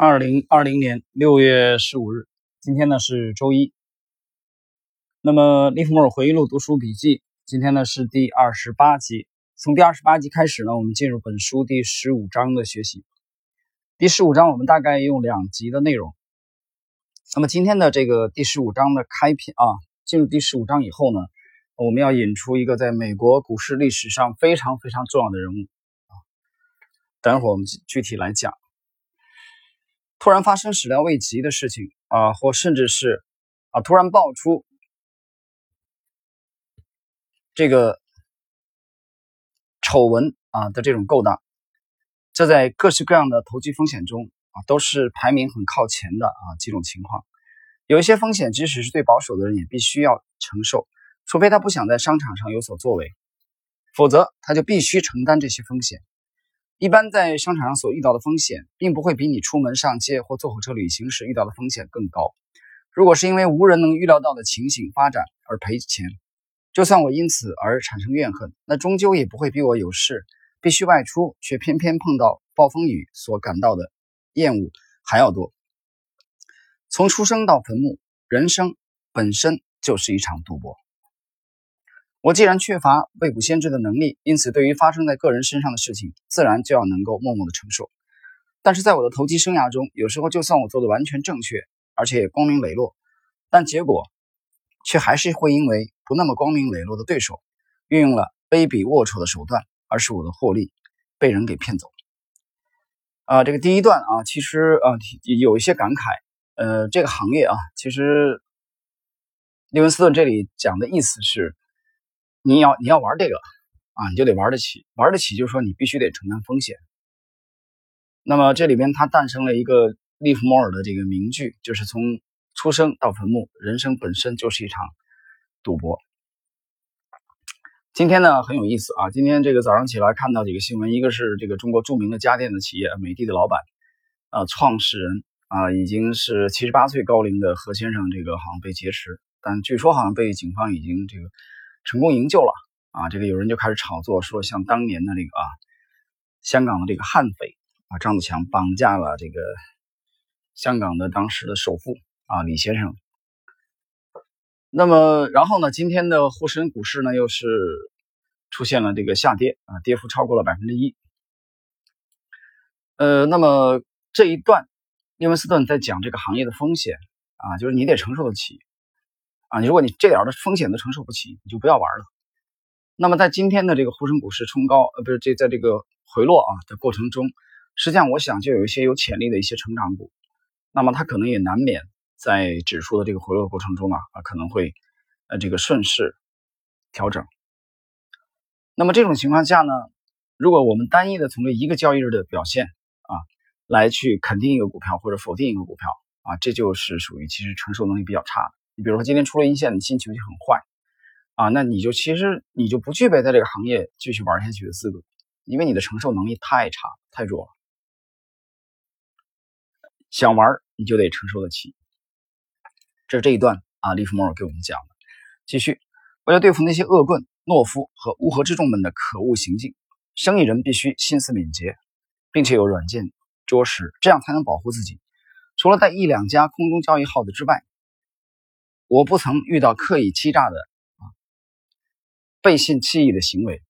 二零二零年六月十五日，今天呢是周一。那么《利弗莫尔回忆录》读书笔记，今天呢是第二十八集。从第二十八集开始呢，我们进入本书第十五章的学习。第十五章我们大概用两集的内容。那么今天的这个第十五章的开篇啊，进入第十五章以后呢，我们要引出一个在美国股市历史上非常非常重要的人物啊。等会儿我们具体来讲。突然发生始料未及的事情啊，或甚至是啊突然爆出这个丑闻啊的这种勾当，这在各式各样的投机风险中啊都是排名很靠前的啊几种情况。有一些风险，即使是最保守的人也必须要承受，除非他不想在商场上有所作为，否则他就必须承担这些风险。一般在商场上所遇到的风险，并不会比你出门上街或坐火车旅行时遇到的风险更高。如果是因为无人能预料到的情形发展而赔钱，就算我因此而产生怨恨，那终究也不会比我有事必须外出却偏偏碰到暴风雨所感到的厌恶还要多。从出生到坟墓，人生本身就是一场赌博。我既然缺乏未卜先知的能力，因此对于发生在个人身上的事情，自然就要能够默默的承受。但是在我的投机生涯中，有时候就算我做的完全正确，而且也光明磊落，但结果却还是会因为不那么光明磊落的对手运用了卑鄙龌龊的手段，而使我的获利被人给骗走。啊，这个第一段啊，其实啊有一些感慨。呃，这个行业啊，其实利文斯顿这里讲的意思是。你要你要玩这个啊，你就得玩得起，玩得起就是说你必须得承担风险。那么这里边它诞生了一个利弗莫尔的这个名句，就是从出生到坟墓，人生本身就是一场赌博。今天呢很有意思啊，今天这个早上起来看到几个新闻，一个是这个中国著名的家电的企业美的的老板，呃，创始人啊已经是七十八岁高龄的何先生，这个好像被劫持，但据说好像被警方已经这个。成功营救了啊！这个有人就开始炒作，说像当年的那个啊，香港的这个悍匪啊，张子强绑架了这个香港的当时的首富啊李先生。那么，然后呢，今天的沪深股市呢，又是出现了这个下跌啊，跌幅超过了百分之一。呃，那么这一段，利文斯顿在讲这个行业的风险啊，就是你得承受得起。啊，你如果你这点的风险都承受不起，你就不要玩了。那么在今天的这个沪深股市冲高，呃，不是这在这个回落啊的过程中，实际上我想就有一些有潜力的一些成长股，那么它可能也难免在指数的这个回落过程中啊啊可能会呃这个顺势调整。那么这种情况下呢，如果我们单一的从这一个交易日的表现啊来去肯定一个股票或者否定一个股票啊，这就是属于其实承受能力比较差的。你比如说今天出了阴线，你心情就很坏啊，那你就其实你就不具备在这个行业继续玩下去的资格，因为你的承受能力太差太弱了。想玩你就得承受得起。这是这一段啊，利弗莫尔给我们讲的。继续，为了对付那些恶棍、懦夫和乌合之众们的可恶行径，生意人必须心思敏捷，并且有软件捉实，这样才能保护自己。除了在一两家空中交易号子之外。我不曾遇到刻意欺诈的啊背信弃义的行为，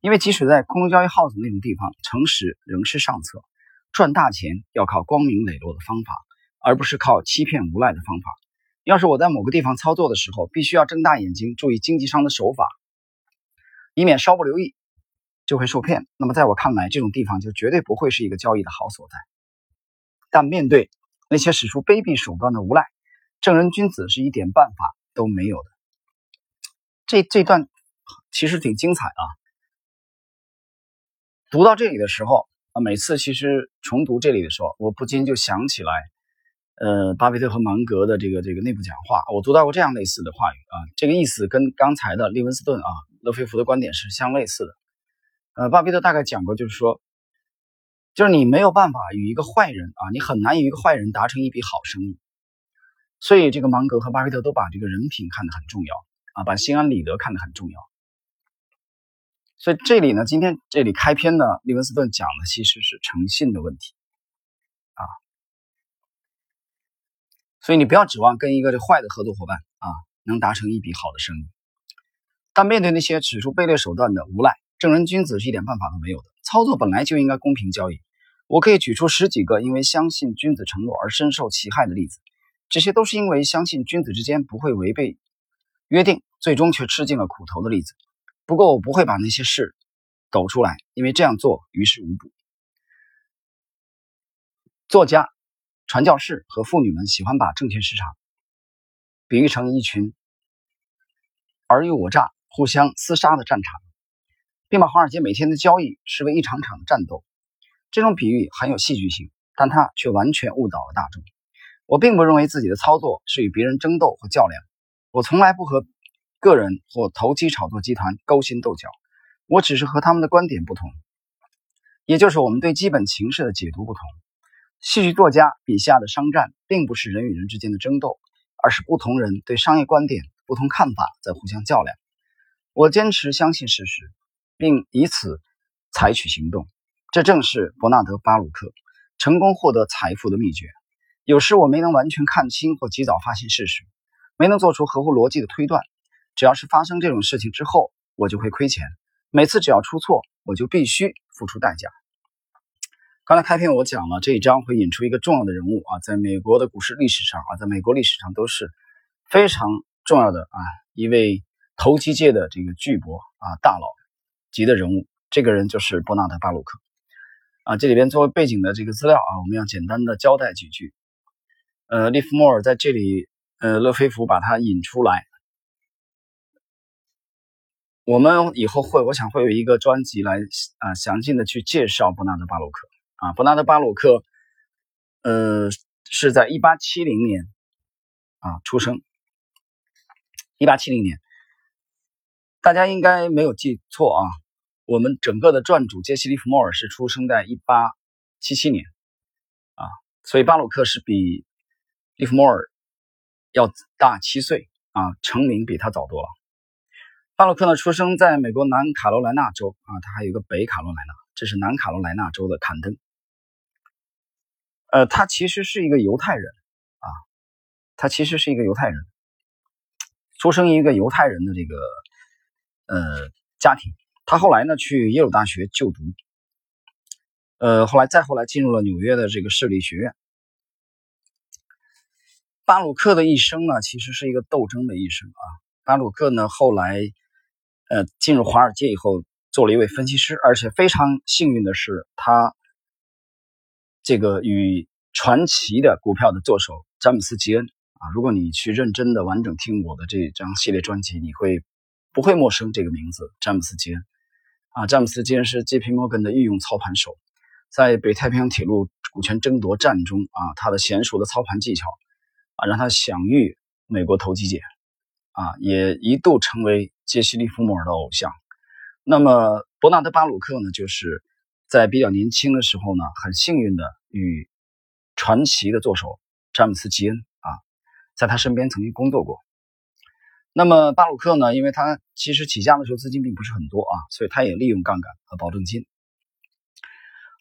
因为即使在空中交易号子那种地方，诚实仍是上策。赚大钱要靠光明磊落的方法，而不是靠欺骗无赖的方法。要是我在某个地方操作的时候，必须要睁大眼睛注意经济商的手法，以免稍不留意就会受骗。那么在我看来，这种地方就绝对不会是一个交易的好所在。但面对那些使出卑鄙手段的无赖，正人君子是一点办法都没有的。这这段其实挺精彩啊！读到这里的时候啊，每次其实重读这里的时候，我不禁就想起来，呃，巴菲特和芒格的这个这个内部讲话，我读到过这样类似的话语啊。这个意思跟刚才的利文斯顿啊、勒菲弗的观点是相类似的。呃，巴菲特大概讲过，就是说，就是你没有办法与一个坏人啊，你很难与一个坏人达成一笔好生意。所以，这个芒格和巴菲特都把这个人品看得很重要啊，把心安理得看得很重要。所以这里呢，今天这里开篇呢，利文斯顿讲的其实是诚信的问题啊。所以你不要指望跟一个这坏的合作伙伴啊能达成一笔好的生意。但面对那些使出卑劣手段的无赖，正人君子是一点办法都没有的。操作本来就应该公平交易。我可以举出十几个因为相信君子承诺而深受其害的例子，这些都是因为相信君子之间不会违背约定，最终却吃尽了苦头的例子。不过我不会把那些事抖出来，因为这样做于事无补。作家、传教士和妇女们喜欢把证券市场比喻成一群尔虞我诈、互相厮杀的战场，并把华尔街每天的交易视为一场场战斗。这种比喻很有戏剧性，但它却完全误导了大众。我并不认为自己的操作是与别人争斗或较量，我从来不和个人或投机炒作集团勾心斗角，我只是和他们的观点不同，也就是我们对基本情势的解读不同。戏剧作家笔下的商战，并不是人与人之间的争斗，而是不同人对商业观点不同看法在互相较量。我坚持相信事实，并以此采取行动。这正是伯纳德·巴鲁克成功获得财富的秘诀。有时我没能完全看清或及早发现事实，没能做出合乎逻辑的推断。只要是发生这种事情之后，我就会亏钱。每次只要出错，我就必须付出代价。刚才开篇我讲了这一章会引出一个重要的人物啊，在美国的股市历史上啊，在美国历史上都是非常重要的啊一位投机界的这个巨擘啊大佬级的人物。这个人就是伯纳德·巴鲁克。啊，这里边作为背景的这个资料啊，我们要简单的交代几句。呃，利弗莫尔在这里，呃，勒菲弗把他引出来。我们以后会，我想会有一个专辑来啊，详尽的去介绍伯纳德巴鲁克。啊，伯纳德巴鲁克，呃，是在一八七零年啊出生。一八七零年，大家应该没有记错啊。我们整个的传主杰西·利弗莫尔是出生在一八七七年，啊，所以巴鲁克是比利弗莫尔要大七岁啊，成名比他早多了。巴洛克呢，出生在美国南卡罗来纳州啊，他还有一个北卡罗来纳，这是南卡罗来纳州的坎登。呃，他其实是一个犹太人啊，他其实是一个犹太人，出生于一个犹太人的这个呃家庭。他后来呢去耶鲁大学就读，呃，后来再后来进入了纽约的这个市立学院。巴鲁克的一生呢，其实是一个斗争的一生啊。巴鲁克呢后来，呃，进入华尔街以后，做了一位分析师，而且非常幸运的是，他这个与传奇的股票的作手詹姆斯·吉恩啊，如果你去认真的完整听我的这张系列专辑，你会不会陌生这个名字詹姆斯·吉恩？啊，詹姆斯吉恩是 J.P. Morgan 的御用操盘手，在北太平洋铁路股权争夺战中啊，他的娴熟的操盘技巧啊，让他享誉美国投机界啊，也一度成为杰西·利弗莫尔的偶像。那么伯纳德·巴鲁克呢，就是在比较年轻的时候呢，很幸运的与传奇的作手詹姆斯·吉恩啊，在他身边曾经工作过。那么巴鲁克呢？因为他其实起家的时候资金并不是很多啊，所以他也利用杠杆和保证金。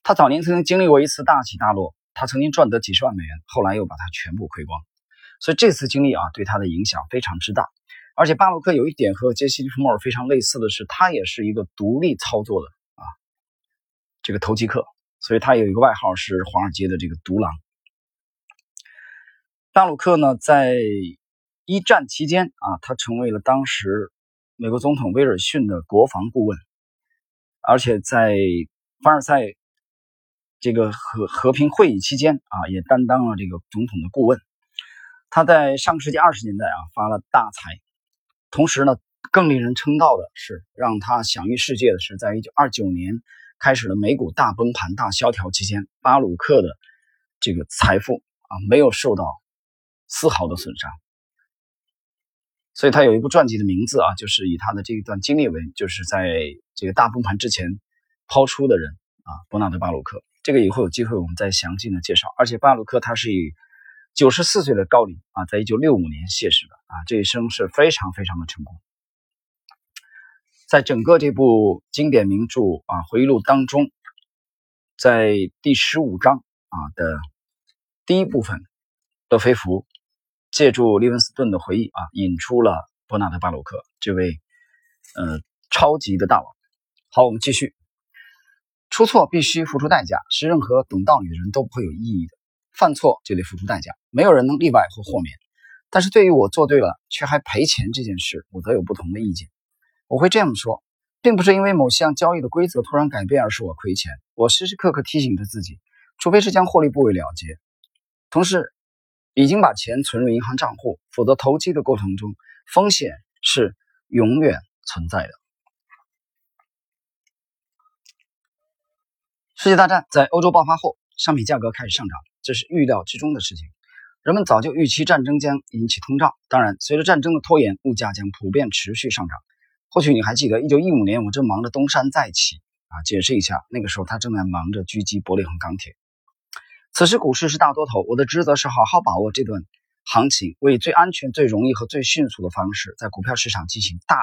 他早年曾经经历过一次大起大落，他曾经赚得几十万美元，后来又把它全部亏光。所以这次经历啊，对他的影响非常之大。而且巴鲁克有一点和杰西·利弗莫尔非常类似的是，他也是一个独立操作的啊这个投机客，所以他有一个外号是华尔街的这个独狼。巴鲁克呢，在一战期间啊，他成为了当时美国总统威尔逊的国防顾问，而且在凡尔赛这个和和平会议期间啊，也担当了这个总统的顾问。他在上个世纪二十年代啊发了大财，同时呢，更令人称道的是，让他享誉世界的是，在一九二九年开始了美股大崩盘、大萧条期间，巴鲁克的这个财富啊没有受到丝毫的损伤。所以他有一部传记的名字啊，就是以他的这一段经历为，就是在这个大崩盘之前抛出的人啊，伯纳德·巴鲁克。这个以后有机会我们再详尽的介绍。而且巴鲁克他是以九十四岁的高龄啊，在一九六五年谢世的啊，这一生是非常非常的成功。在整个这部经典名著啊回忆录当中，在第十五章啊的第一部分，勒菲福借助利文斯顿的回忆啊，引出了伯纳德·巴鲁克这位呃超级的大佬。好，我们继续。出错必须付出代价，是任何懂道理的人都不会有异议的。犯错就得付出代价，没有人能例外或豁免。但是对于我做对了却还赔钱这件事，我则有不同的意见。我会这样说，并不是因为某项交易的规则突然改变而使我亏钱。我时时刻刻提醒着自己，除非是将获利部位了结，同时已经把钱存入银行账户，否则投机的过程中风险是永远存在的。世界大战在欧洲爆发后，商品价格开始上涨，这是预料之中的事情。人们早就预期战争将引起通胀，当然，随着战争的拖延，物价将普遍持续上涨。或许你还记得，一九一五年我正忙着东山再起啊。解释一下，那个时候他正在忙着狙击伯利恒钢铁。此时股市是大多头，我的职责是好好把握这段行情，为最安全、最容易和最迅速的方式在股票市场进行大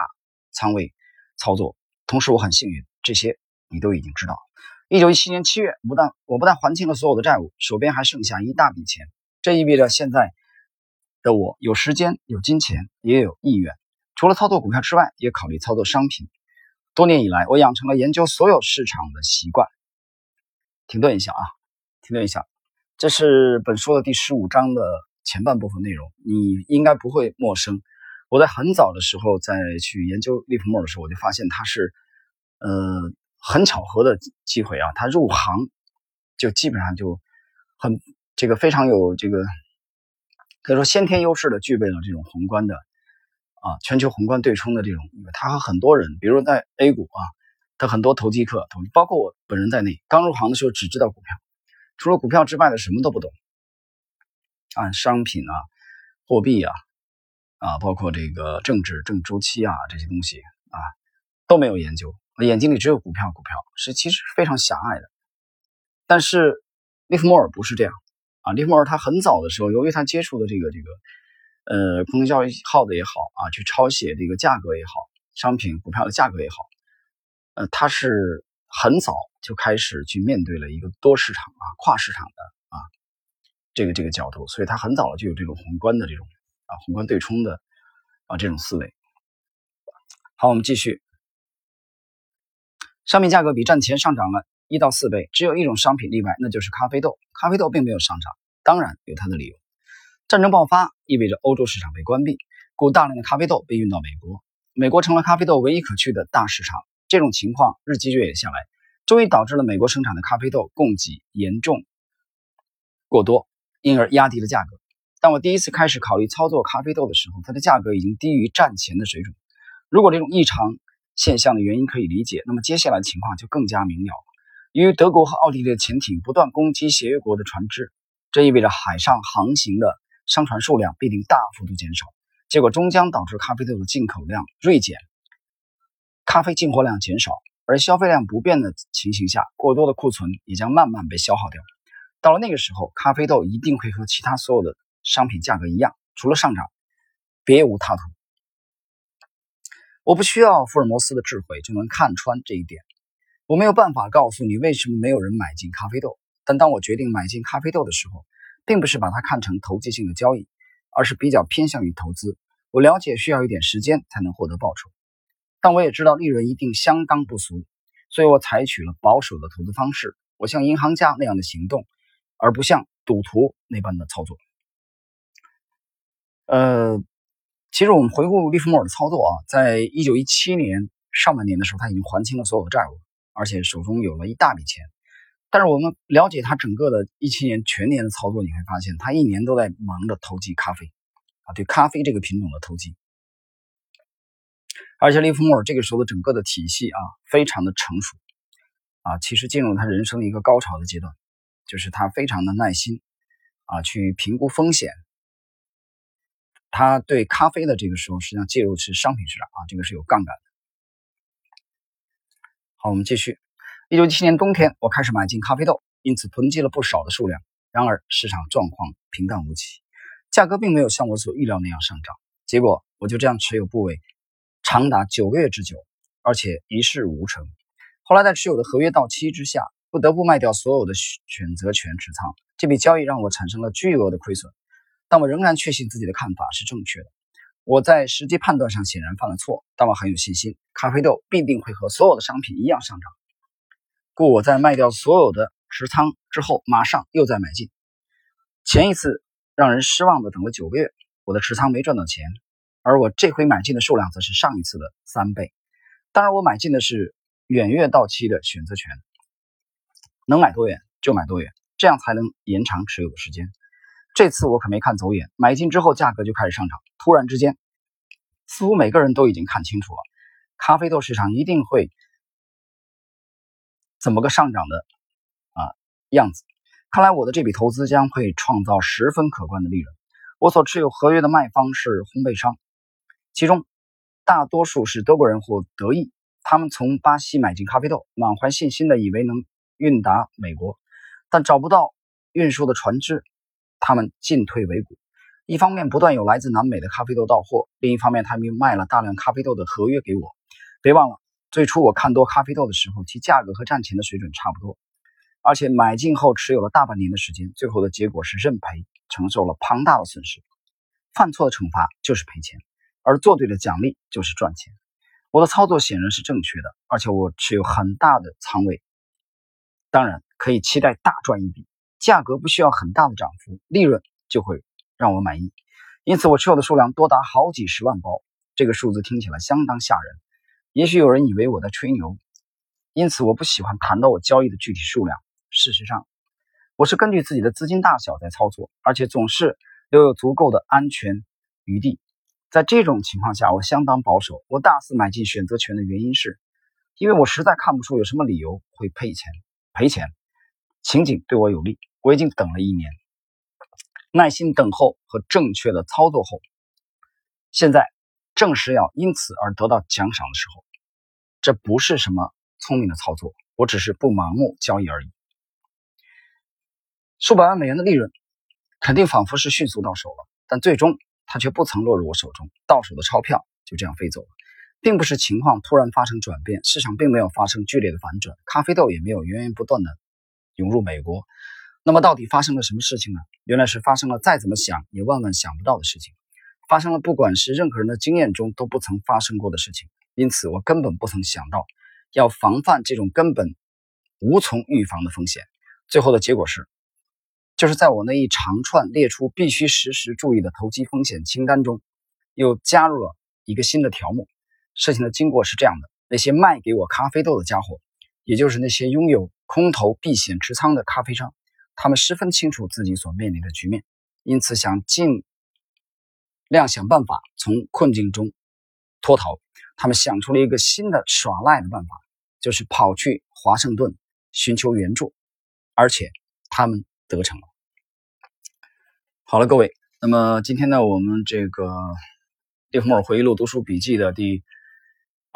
仓位操作。同时，我很幸运，这些你都已经知道。一九一七年七月，不但我不但还清了所有的债务，手边还剩下一大笔钱。这意味着现在的我有时间、有金钱，也有意愿。除了操作股票之外，也考虑操作商品。多年以来，我养成了研究所有市场的习惯。停顿一下啊，停顿一下，这是本书的第十五章的前半部分内容，你应该不会陌生。我在很早的时候在去研究利弗莫尔的时候，我就发现他是，呃。很巧合的机会啊，他入行就基本上就很这个非常有这个可以说先天优势的具备了这种宏观的啊全球宏观对冲的这种，他和很多人，比如在 A 股啊，他很多投机客，包括我本人在内，刚入行的时候只知道股票，除了股票之外的什么都不懂啊，商品啊、货币啊啊，包括这个政治、正周期啊这些东西啊都没有研究。眼睛里只有股票，股票是其实非常狭隘的。但是利弗莫尔不是这样啊！利弗莫尔他很早的时候，由于他接触的这个这个呃空头交易号的也好啊，去抄写这个价格也好，商品股票的价格也好，呃，他是很早就开始去面对了一个多市场啊、跨市场的啊这个这个角度，所以他很早就有这种宏观的这种啊宏观对冲的啊这种思维。好，我们继续。商品价格比战前上涨了一到四倍，只有一种商品例外，那就是咖啡豆。咖啡豆并没有上涨，当然有它的理由。战争爆发意味着欧洲市场被关闭，故大量的咖啡豆被运到美国，美国成了咖啡豆唯一可去的大市场。这种情况日积月累下来，终于导致了美国生产的咖啡豆供给严重过多，因而压低了价格。当我第一次开始考虑操作咖啡豆的时候，它的价格已经低于战前的水准。如果这种异常，现象的原因可以理解，那么接下来情况就更加明了。由于德国和奥地利的潜艇不断攻击协约国的船只，这意味着海上航行的商船数量必定大幅度减少，结果终将导致咖啡豆的进口量锐减，咖啡进货量减少，而消费量不变的情形下，过多的库存也将慢慢被消耗掉。到了那个时候，咖啡豆一定会和其他所有的商品价格一样，除了上涨，别无他途。我不需要福尔摩斯的智慧就能看穿这一点。我没有办法告诉你为什么没有人买进咖啡豆。但当我决定买进咖啡豆的时候，并不是把它看成投机性的交易，而是比较偏向于投资。我了解需要一点时间才能获得报酬，但我也知道利润一定相当不俗，所以我采取了保守的投资方式。我像银行家那样的行动，而不像赌徒那般的操作。呃。其实我们回顾利弗莫尔的操作啊，在一九一七年上半年的时候，他已经还清了所有的债务，而且手中有了一大笔钱。但是我们了解他整个的一七年全年的操作，你会发现他一年都在忙着投机咖啡啊，对咖啡这个品种的投机。而且利弗莫尔这个时候的整个的体系啊，非常的成熟啊，其实进入他人生一个高潮的阶段，就是他非常的耐心啊，去评估风险。他对咖啡的这个时候，实际上介入是商品市场啊，这个是有杠杆的。好，我们继续。一九七七年冬天，我开始买进咖啡豆，因此囤积了不少的数量。然而市场状况平淡无奇，价格并没有像我所预料那样上涨。结果我就这样持有部位长达九个月之久，而且一事无成。后来在持有的合约到期之下，不得不卖掉所有的选择权持仓，这笔交易让我产生了巨额的亏损，但我仍然确信自己的看法是正确的。我在实际判断上显然犯了错，但我很有信心，咖啡豆必定会和所有的商品一样上涨。故我在卖掉所有的持仓之后，马上又再买进。前一次让人失望的等了九个月，我的持仓没赚到钱，而我这回买进的数量则是上一次的三倍。当然，我买进的是远月到期的选择权，能买多远就买多远。这样才能延长持有的时间。这次我可没看走眼，买进之后价格就开始上涨。突然之间，似乎每个人都已经看清楚了，咖啡豆市场一定会怎么个上涨的啊样子。看来我的这笔投资将会创造十分可观的利润。我所持有合约的卖方是烘焙商，其中大多数是德国人或德裔。他们从巴西买进咖啡豆，满怀信心的以为能运达美国。但找不到运输的船只，他们进退维谷。一方面不断有来自南美的咖啡豆到货，另一方面他们又卖了大量咖啡豆的合约给我。别忘了，最初我看多咖啡豆的时候，其价格和战前的水准差不多，而且买进后持有了大半年的时间，最后的结果是认赔，承受了庞大的损失。犯错的惩罚就是赔钱，而做对的奖励就是赚钱。我的操作显然是正确的，而且我持有很大的仓位。当然可以期待大赚一笔，价格不需要很大的涨幅，利润就会让我满意。因此，我持有的数量多达好几十万包，这个数字听起来相当吓人。也许有人以为我在吹牛，因此我不喜欢谈到我交易的具体数量。事实上，我是根据自己的资金大小在操作，而且总是留有足够的安全余地。在这种情况下，我相当保守。我大肆买进选择权的原因是，因为我实在看不出有什么理由会赔钱。赔钱，情景对我有利。我已经等了一年，耐心等候和正确的操作后，现在正是要因此而得到奖赏的时候。这不是什么聪明的操作，我只是不盲目交易而已。数百万美元的利润，肯定仿佛是迅速到手了，但最终它却不曾落入我手中，到手的钞票就这样飞走了。并不是情况突然发生转变，市场并没有发生剧烈的反转，咖啡豆也没有源源不断的涌入美国。那么到底发生了什么事情呢？原来是发生了再怎么想也万万想不到的事情，发生了不管是任何人的经验中都不曾发生过的事情。因此，我根本不曾想到要防范这种根本无从预防的风险。最后的结果是，就是在我那一长串列出必须时时注意的投机风险清单中，又加入了一个新的条目。事情的经过是这样的：那些卖给我咖啡豆的家伙，也就是那些拥有空头避险持仓的咖啡商，他们十分清楚自己所面临的局面，因此想尽量想办法从困境中脱逃。他们想出了一个新的耍赖的办法，就是跑去华盛顿寻求援助，而且他们得逞了。好了，各位，那么今天呢，我们这个《利弗莫尔回忆录》读书笔记的第。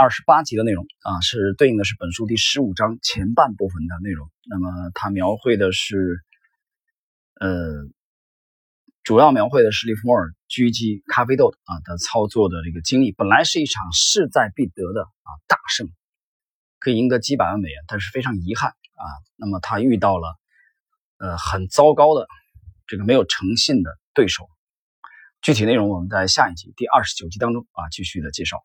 二十八集的内容啊，是对应的是本书第十五章前半部分的内容。那么它描绘的是，呃，主要描绘的是利弗莫尔狙击咖啡豆啊的操作的这个经历。本来是一场势在必得的啊大胜，可以赢得几百万美元，但是非常遗憾啊，那么他遇到了呃很糟糕的这个没有诚信的对手。具体内容我们在下一集第二十九集当中啊继续的介绍。